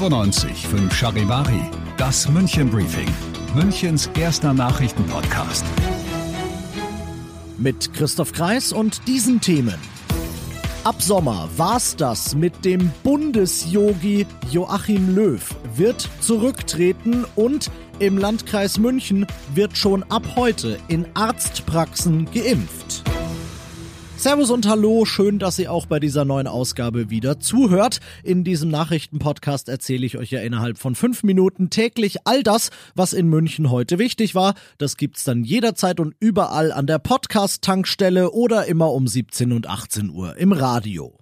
95 5 Charivari, das München Briefing, Münchens erster Nachrichtenpodcast. Mit Christoph Kreis und diesen Themen. Ab Sommer war's das mit dem Bundesyogi Joachim Löw wird zurücktreten und im Landkreis München wird schon ab heute in Arztpraxen geimpft. Servus und Hallo, schön, dass ihr auch bei dieser neuen Ausgabe wieder zuhört. In diesem Nachrichtenpodcast erzähle ich euch ja innerhalb von fünf Minuten täglich all das, was in München heute wichtig war. Das gibt's dann jederzeit und überall an der Podcast-Tankstelle oder immer um 17 und 18 Uhr im Radio.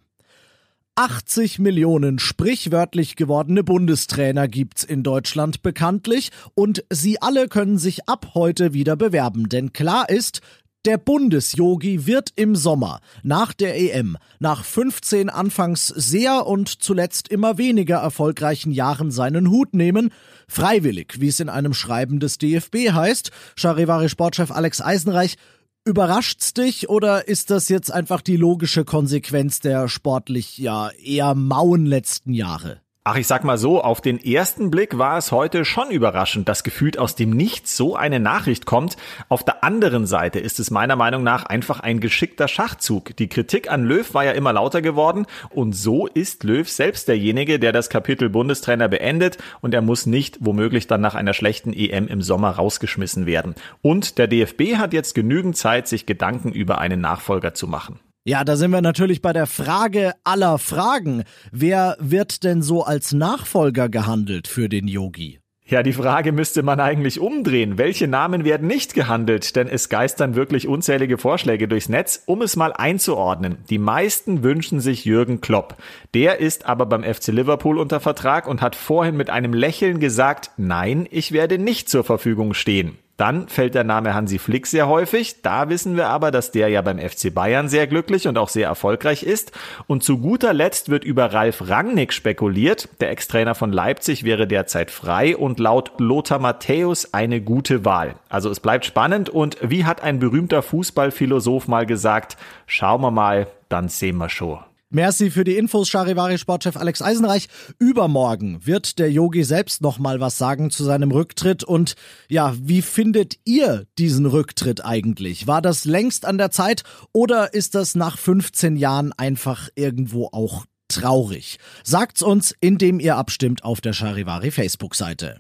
80 Millionen sprichwörtlich gewordene Bundestrainer gibt's in Deutschland bekanntlich und sie alle können sich ab heute wieder bewerben, denn klar ist, der Bundesyogi wird im Sommer nach der EM, nach 15 anfangs sehr und zuletzt immer weniger erfolgreichen Jahren seinen Hut nehmen, freiwillig, wie es in einem Schreiben des DFB heißt. Charivari Sportchef Alex Eisenreich, Überrascht's dich oder ist das jetzt einfach die logische Konsequenz der sportlich ja eher mauen letzten Jahre? Ach, ich sag mal so, auf den ersten Blick war es heute schon überraschend, dass gefühlt aus dem Nichts so eine Nachricht kommt. Auf der anderen Seite ist es meiner Meinung nach einfach ein geschickter Schachzug. Die Kritik an Löw war ja immer lauter geworden und so ist Löw selbst derjenige, der das Kapitel Bundestrainer beendet und er muss nicht womöglich dann nach einer schlechten EM im Sommer rausgeschmissen werden. Und der DFB hat jetzt genügend Zeit, sich Gedanken über einen Nachfolger zu machen. Ja, da sind wir natürlich bei der Frage aller Fragen. Wer wird denn so als Nachfolger gehandelt für den Yogi? Ja, die Frage müsste man eigentlich umdrehen. Welche Namen werden nicht gehandelt? Denn es geistern wirklich unzählige Vorschläge durchs Netz, um es mal einzuordnen. Die meisten wünschen sich Jürgen Klopp. Der ist aber beim FC Liverpool unter Vertrag und hat vorhin mit einem Lächeln gesagt, nein, ich werde nicht zur Verfügung stehen. Dann fällt der Name Hansi Flick sehr häufig. Da wissen wir aber, dass der ja beim FC Bayern sehr glücklich und auch sehr erfolgreich ist. Und zu guter Letzt wird über Ralf Rangnick spekuliert. Der Ex-Trainer von Leipzig wäre derzeit frei und laut Lothar Matthäus eine gute Wahl. Also es bleibt spannend und wie hat ein berühmter Fußballphilosoph mal gesagt, schauen wir mal, dann sehen wir schon. Merci für die Infos, Charivari Sportchef Alex Eisenreich. Übermorgen wird der Yogi selbst noch mal was sagen zu seinem Rücktritt und ja, wie findet ihr diesen Rücktritt eigentlich? War das längst an der Zeit oder ist das nach 15 Jahren einfach irgendwo auch traurig? Sagt's uns, indem ihr abstimmt auf der Charivari Facebook-Seite.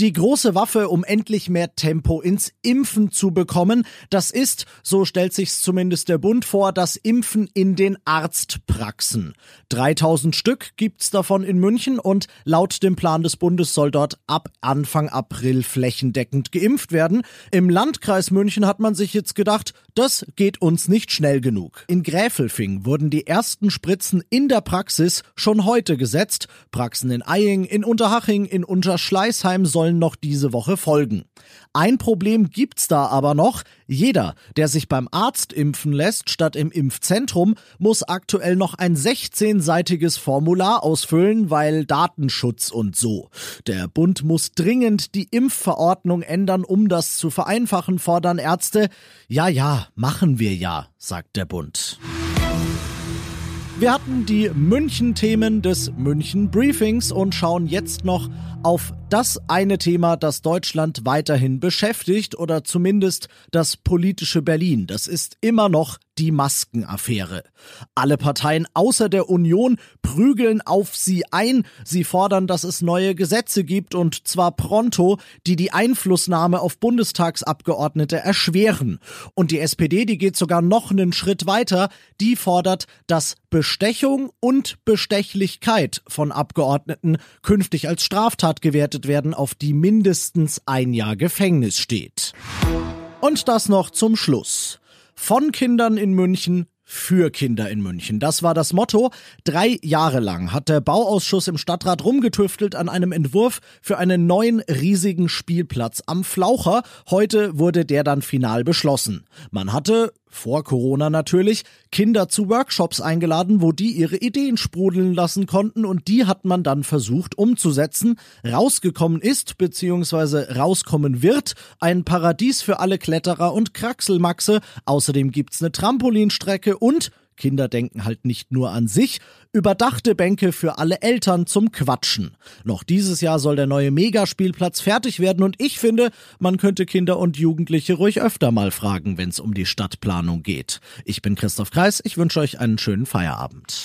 Die große Waffe, um endlich mehr Tempo ins Impfen zu bekommen, das ist, so stellt sich's zumindest der Bund vor, das Impfen in den Arztpraxen. 3000 Stück gibt's davon in München und laut dem Plan des Bundes soll dort ab Anfang April flächendeckend geimpft werden. Im Landkreis München hat man sich jetzt gedacht, das geht uns nicht schnell genug. In Gräfelfing wurden die ersten Spritzen in der Praxis schon heute gesetzt. Praxen in Eying, in Unterhaching, in Unterschleißheim sollen noch diese Woche folgen. Ein Problem gibt's da aber noch. Jeder, der sich beim Arzt impfen lässt statt im Impfzentrum, muss aktuell noch ein 16-seitiges Formular ausfüllen, weil Datenschutz und so. Der Bund muss dringend die Impfverordnung ändern, um das zu vereinfachen, fordern Ärzte. Ja, ja, machen wir ja, sagt der Bund. Wir hatten die München-Themen des München-Briefings und schauen jetzt noch auf das eine Thema, das Deutschland weiterhin beschäftigt oder zumindest das politische Berlin. Das ist immer noch die Maskenaffäre. Alle Parteien außer der Union prügeln auf sie ein. Sie fordern, dass es neue Gesetze gibt und zwar pronto, die die Einflussnahme auf Bundestagsabgeordnete erschweren. Und die SPD, die geht sogar noch einen Schritt weiter. Die fordert, dass Bestechung und Bestechlichkeit von Abgeordneten künftig als Straftat gewertet werden, auf die mindestens ein Jahr Gefängnis steht. Und das noch zum Schluss. Von Kindern in München für Kinder in München. Das war das Motto. Drei Jahre lang hat der Bauausschuss im Stadtrat rumgetüftelt an einem Entwurf für einen neuen riesigen Spielplatz am Flaucher. Heute wurde der dann final beschlossen. Man hatte vor Corona natürlich, Kinder zu Workshops eingeladen, wo die ihre Ideen sprudeln lassen konnten und die hat man dann versucht umzusetzen. Rausgekommen ist, beziehungsweise rauskommen wird, ein Paradies für alle Kletterer und Kraxelmaxe. Außerdem gibt's eine Trampolinstrecke und Kinder denken halt nicht nur an sich, überdachte Bänke für alle Eltern zum Quatschen. Noch dieses Jahr soll der neue Megaspielplatz fertig werden und ich finde, man könnte Kinder und Jugendliche ruhig öfter mal fragen, wenn es um die Stadtplanung geht. Ich bin Christoph Kreis, ich wünsche euch einen schönen Feierabend.